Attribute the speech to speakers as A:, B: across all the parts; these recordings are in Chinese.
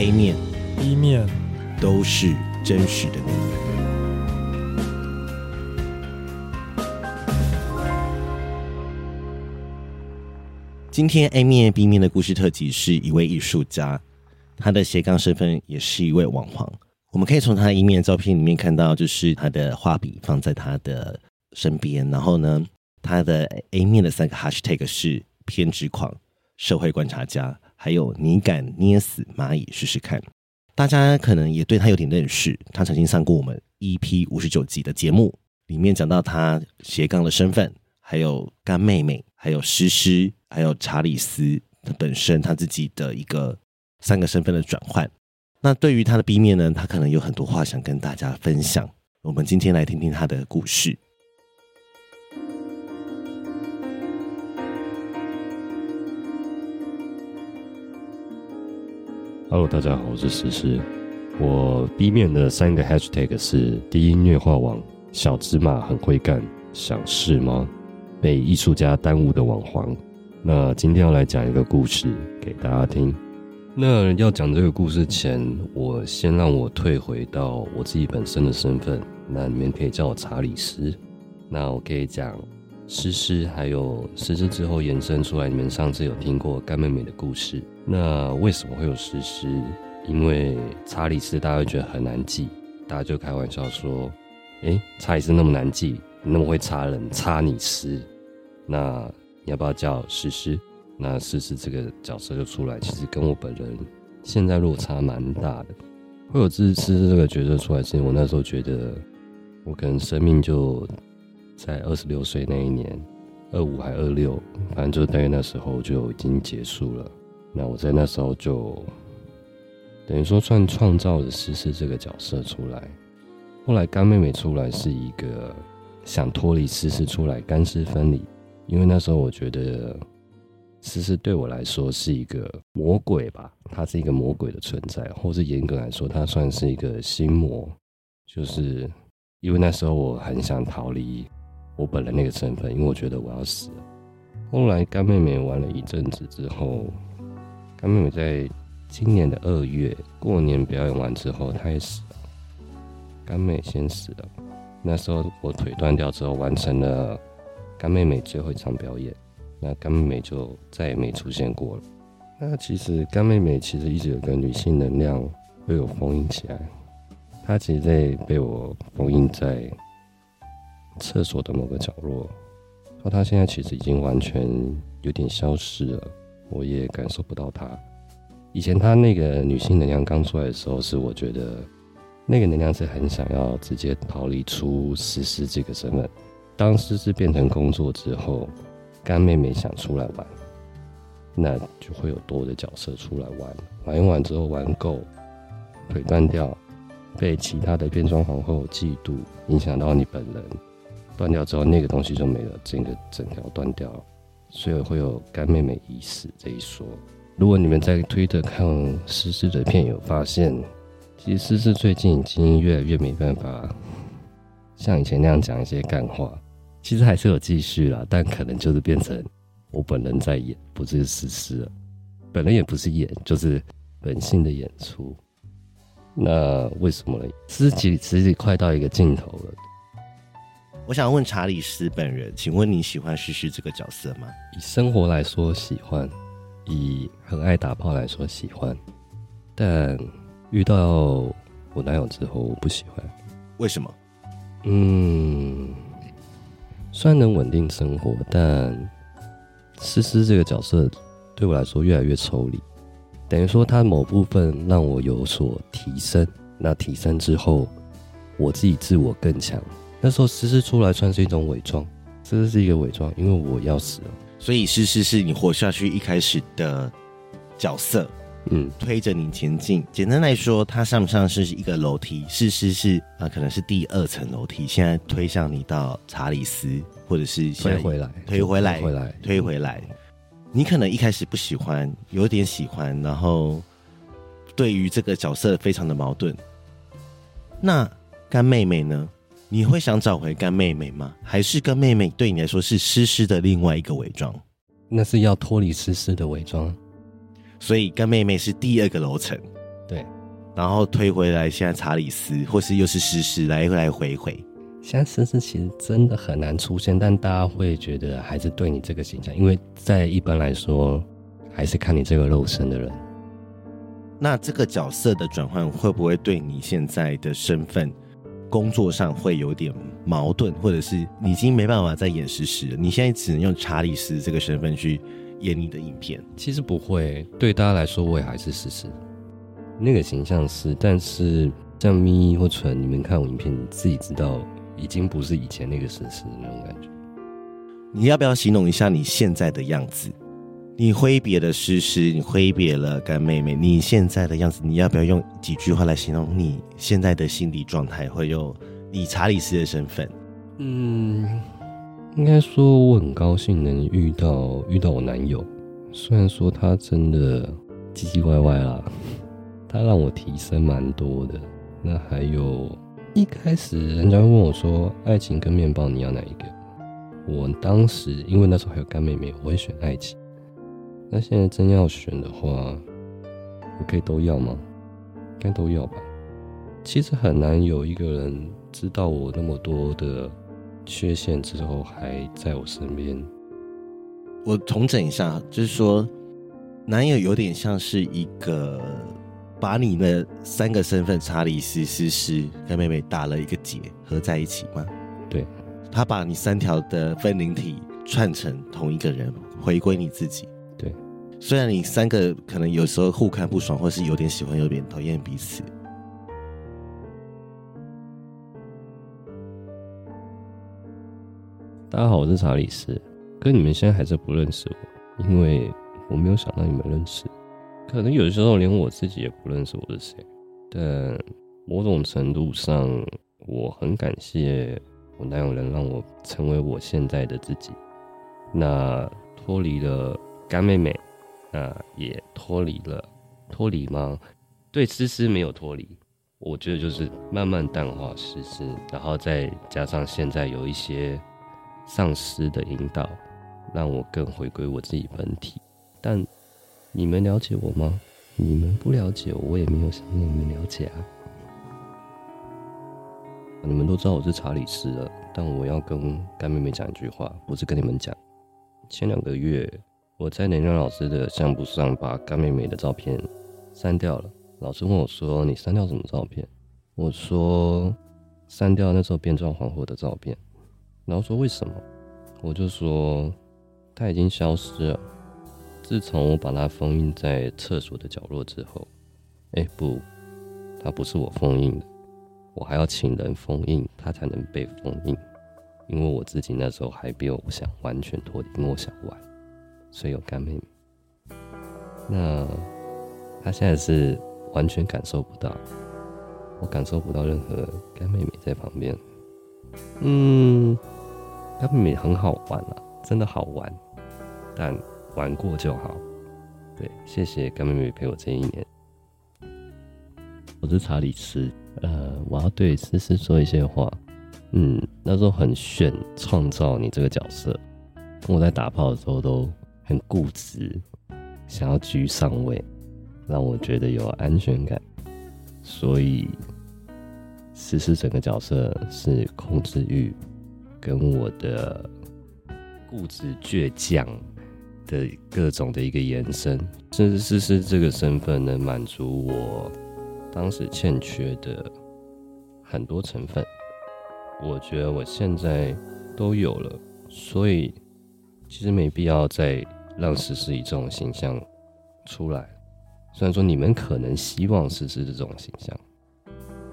A: A 面、
B: B 面
A: 都是真实的你。今天 A 面、B 面的故事特辑是一位艺术家，他的斜杠身份也是一位网黄。我们可以从他的一面照片里面看到，就是他的画笔放在他的身边，然后呢，他的 A 面的三个 Hashtag 是偏执狂、社会观察家，还有你敢捏死蚂蚁试试看。大家可能也对他有点认识，他曾经上过我们 EP 五十九集的节目，里面讲到他斜杠的身份，还有干妹妹，还有诗诗，还有查理斯他本身他自己的一个三个身份的转换。那对于他的 B 面呢，他可能有很多话想跟大家分享。我们今天来听听他的故事。
C: Hello，大家好，我是诗诗。我 B 面的三个 Hashtag 是：低音乐画王、小芝麻很会干、想试吗？被艺术家耽误的网黄。那今天要来讲一个故事给大家听。那要讲这个故事前，我先让我退回到我自己本身的身份。那你们可以叫我查理斯。那我可以讲诗诗，还有诗诗之后延伸出来。你们上次有听过干妹妹的故事。那为什么会有诗诗？因为查理斯大家会觉得很难记，大家就开玩笑说：“诶，查理斯那么难记，那么会查人，查你诗。那你要不要叫诗诗？”那诗诗这个角色就出来，其实跟我本人现在落差蛮大的。会有诗诗这个角色出来之前，我那时候觉得我可能生命就在二十六岁那一年，二五还二六，反正就大概那时候就已经结束了。那我在那时候就等于说算创造了诗诗这个角色出来。后来干妹妹出来是一个想脱离诗诗出来干湿分离，因为那时候我觉得。诗诗对我来说是一个魔鬼吧，她是一个魔鬼的存在，或是严格来说，她算是一个心魔。就是因为那时候我很想逃离我本来那个身份，因为我觉得我要死了。后来干妹妹玩了一阵子之后，干妹妹在今年的二月过年表演完之后，她也死了。干妹先死了。那时候我腿断掉之后，完成了干妹妹最后一场表演。那干妹妹就再也没出现过了。那其实干妹妹其实一直有个女性能量被我封印起来，她其实在被我封印在厕所的某个角落。说她现在其实已经完全有点消失了，我也感受不到她。以前她那个女性能量刚出来的时候，是我觉得那个能量是很想要直接逃离出诗诗这个身份。当诗诗变成工作之后。干妹妹想出来玩，那就会有多的角色出来玩。玩一玩之后玩够，腿断掉，被其他的变装皇后嫉妒，影响到你本人，断掉之后那个东西就没了，整个整条断掉，所以会有干妹妹已死这一说。如果你们在推特看诗诗的片，有发现，其实诗诗最近已经越来越没办法像以前那样讲一些干话。其实还是有继续啦，但可能就是变成我本人在演，不是诗诗了。本人也不是演，就是本性的演出。那为什么呢？诗诗其实快到一个尽头了。
A: 我想问查理斯本人，请问你喜欢诗诗这个角色吗？
C: 以生活来说喜欢，以很爱打炮来说喜欢，但遇到我男友之后我不喜欢。
A: 为什么？
C: 嗯。虽然能稳定生活，但诗诗这个角色对我来说越来越抽离。等于说，他某部分让我有所提升。那提升之后，我自己自我更强。那时候，诗诗出来算是一种伪装，诗诗是一个伪装，因为我要死了。
A: 所以，诗诗是你活下去一开始的角色。嗯，推着你前进。简单来说，它上不上是一个楼梯，诗诗是啊、呃，可能是第二层楼梯。现在推向你到查理斯，或者是
C: 推回来，
A: 推回来，
C: 推回来，
A: 推回来。你可能一开始不喜欢，有点喜欢，然后对于这个角色非常的矛盾。那干妹妹呢？你会想找回干妹妹吗？还是干妹妹对你来说是诗诗的另外一个伪装？
C: 那是要脱离诗诗的伪装，
A: 所以干妹妹是第二个楼层。
C: 对，
A: 然后推回来，现在查理斯或是又是诗诗来来回回。
C: 现在诗诗其实真的很难出现，但大家会觉得还是对你这个形象，因为在一般来说，还是看你这个肉身的人。
A: 那这个角色的转换会不会对你现在的身份、工作上会有点矛盾，或者是你已经没办法再演实时了？你现在只能用查理斯这个身份去演你的影片。
C: 其实不会，对大家来说，我也还是诗诗那个形象是，但是像咪或纯，你们看我影片，你自己知道，已经不是以前那个实时的那种感觉。
A: 你要不要形容一下你现在的样子？你挥别了诗诗，你挥别了干妹妹，你现在的样子，你要不要用几句话来形容你现在的心理状态，会有以查理斯的身份？
C: 嗯，应该说我很高兴能遇到遇到我男友，虽然说他真的唧唧歪歪啦，他让我提升蛮多的。那还有一开始人家问我说，爱情跟面包你要哪一个？我当时因为那时候还有干妹妹，我会选爱情。那现在真要选的话，我可以都要吗？应该都要吧。其实很难有一个人知道我那么多的缺陷之后还在我身边。
A: 我重整一下，就是说，男友有点像是一个把你的三个身份——查理斯、诗诗跟妹妹打了一个结，合在一起吗？
C: 对，
A: 他把你三条的分灵体串成同一个人，回归你自己。虽然你三个可能有时候互看不爽，或是有点喜欢，有点讨厌彼此。
C: 大家好，我是查理斯，跟你们现在还是不认识我，因为我没有想到你们认识。可能有时候连我自己也不认识我是谁，但某种程度上，我很感谢我男友能让我成为我现在的自己。那脱离了干妹妹。那也脱离了，脱离吗？对，诗诗没有脱离。我觉得就是慢慢淡化诗诗，然后再加上现在有一些丧尸的引导，让我更回归我自己本体。但你们了解我吗？你们不了解我，我也没有想让你们了解啊。你们都知道我是查理斯了，但我要跟干妹妹讲一句话，不是跟你们讲。前两个月。我在能量老师的相簿上把干妹妹的照片删掉了。老师问我说：“你删掉什么照片？”我说：“删掉那时候变装皇后的照片。”然后说：“为什么？”我就说：“她已经消失了。自从我把它封印在厕所的角落之后，哎，不，它不是我封印的，我还要请人封印它才能被封印，因为我自己那时候还没有想完全脱离，因为我想玩。”所以有干妹妹，那他现在是完全感受不到，我感受不到任何干妹妹在旁边。嗯，干妹妹很好玩啊，真的好玩，但玩过就好。对，谢谢干妹妹陪我这一年。我是查理斯，呃，我要对诗诗说一些话。嗯，那时候很炫，创造你这个角色，跟我在打炮的时候都。很固执，想要居上位，让我觉得有安全感。所以，诗诗整个角色是控制欲跟我的固执倔强的各种的一个延伸。甚至诗诗这个身份能满足我当时欠缺的很多成分，我觉得我现在都有了。所以，其实没必要再。让事实以这种形象出来，虽然说你们可能希望诗诗这种形象，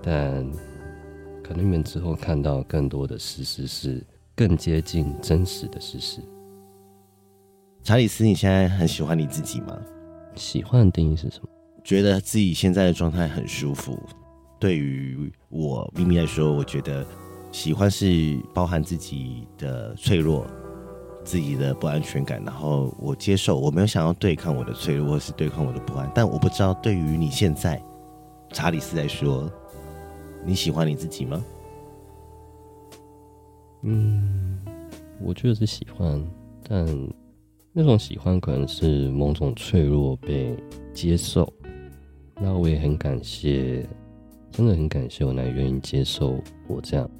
C: 但可能你们之后看到更多的事实是更接近真实的事实。
A: 查理斯，你现在很喜欢你自己吗？
C: 喜欢的定义是什么？
A: 觉得自己现在的状态很舒服。对于我咪咪来说，我觉得喜欢是包含自己的脆弱。自己的不安全感，然后我接受，我没有想要对抗我的脆弱，或是对抗我的不安。但我不知道，对于你现在查理斯来说，你喜欢你自己吗？
C: 嗯，我觉得是喜欢，但那种喜欢可能是某种脆弱被接受。那我也很感谢，真的很感谢我男友愿意接受我这样，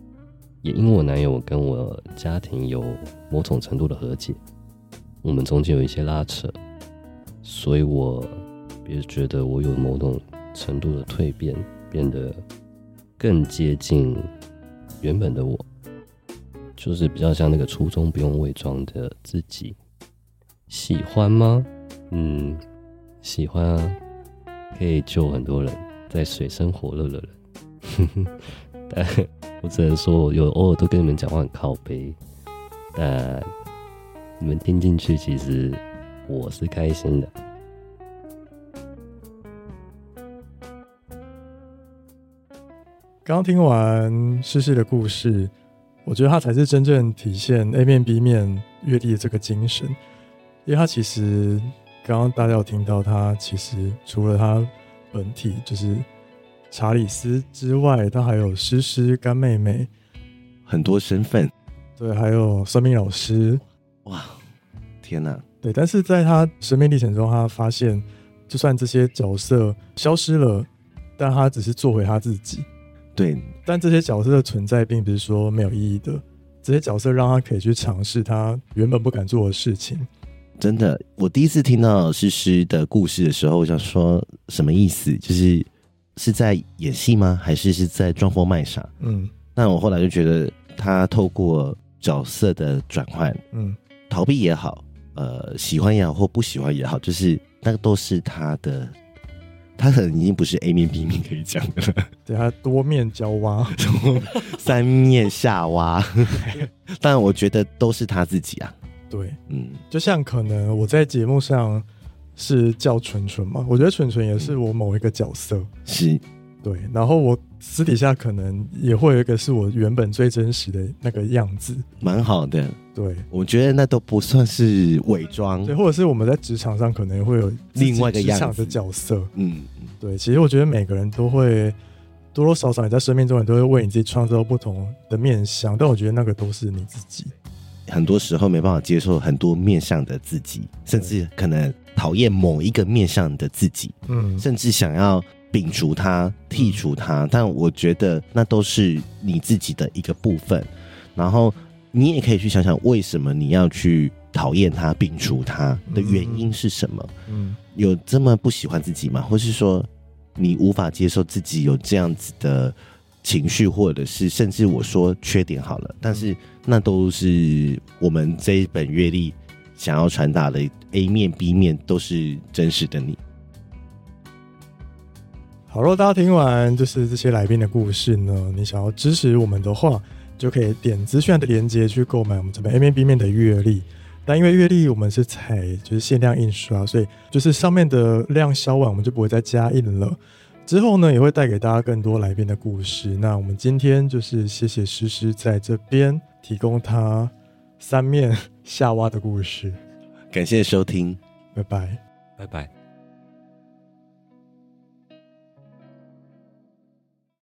C: 因为我男友跟我家庭有某种程度的和解，我们中间有一些拉扯，所以我也觉得我有某种程度的蜕变，变得更接近原本的我。就是比较像那个初衷不用伪装的自己，喜欢吗？嗯，喜欢啊，可以救很多人，在水深火热的人。但我只能说，我有偶尔都跟你们讲话很靠背，但你们听进去，其实我是开心的。
B: 刚听完诗诗的故事。我觉得他才是真正体现 A 面 B 面阅历的这个精神，因为他其实刚刚大家有听到，他其实除了他本体就是查理斯之外，他还有诗诗干妹妹，
A: 很多身份，
B: 对，还有算命老师，
A: 哇，天哪，
B: 对，但是在他生命历程中，他发现，就算这些角色消失了，但他只是做回他自己。
A: 对，
B: 但这些角色的存在并不是说没有意义的。这些角色让他可以去尝试他原本不敢做的事情。
A: 真的，我第一次听到诗诗的故事的时候，我想说什么意思？就是是在演戏吗？还是是在装疯卖傻？嗯，但我后来就觉得，他透过角色的转换，嗯，逃避也好，呃，喜欢也好，或不喜欢也好，就是那个都是他的。他可能已经不是 A 面 B 面可以讲的了，
B: 对，他多面交挖，
A: 三面下挖，但我觉得都是他自己啊。
B: 对，嗯，就像可能我在节目上是叫纯纯嘛，我觉得纯纯也是我某一个角色，
A: 是。
B: 对，然后我私底下可能也会有一个是我原本最真实的那个样子，
A: 蛮好的。
B: 对，
A: 我觉得那都不算是伪装，
B: 对，或者是我们在职场上可能会有
A: 另外一个样子职
B: 场的角色。
A: 嗯，
B: 对，其实我觉得每个人都会多多少少你在生命中，你都会为你自己创造不同的面相，但我觉得那个都是你自己。
A: 很多时候没办法接受很多面相的自己，甚至可能讨厌某一个面向的自己，嗯，甚至想要。摒除它，剔除它，但我觉得那都是你自己的一个部分。然后你也可以去想想，为什么你要去讨厌它、摒除它的原因是什么？嗯，有这么不喜欢自己吗？或是说你无法接受自己有这样子的情绪，或者是甚至我说缺点好了，但是那都是我们这一本阅历想要传达的 A 面、B 面都是真实的你。
B: 好，如果大家听完就是这些来宾的故事呢，你想要支持我们的话，就可以点资讯的链接去购买我们这本 A 面 B 面的阅历。但因为阅历我们是采就是限量印刷，所以就是上面的量销完，我们就不会再加印了。之后呢，也会带给大家更多来宾的故事。那我们今天就是谢谢诗诗在这边提供他三面下挖的故事。
A: 感谢收听，
B: 拜拜，
C: 拜拜。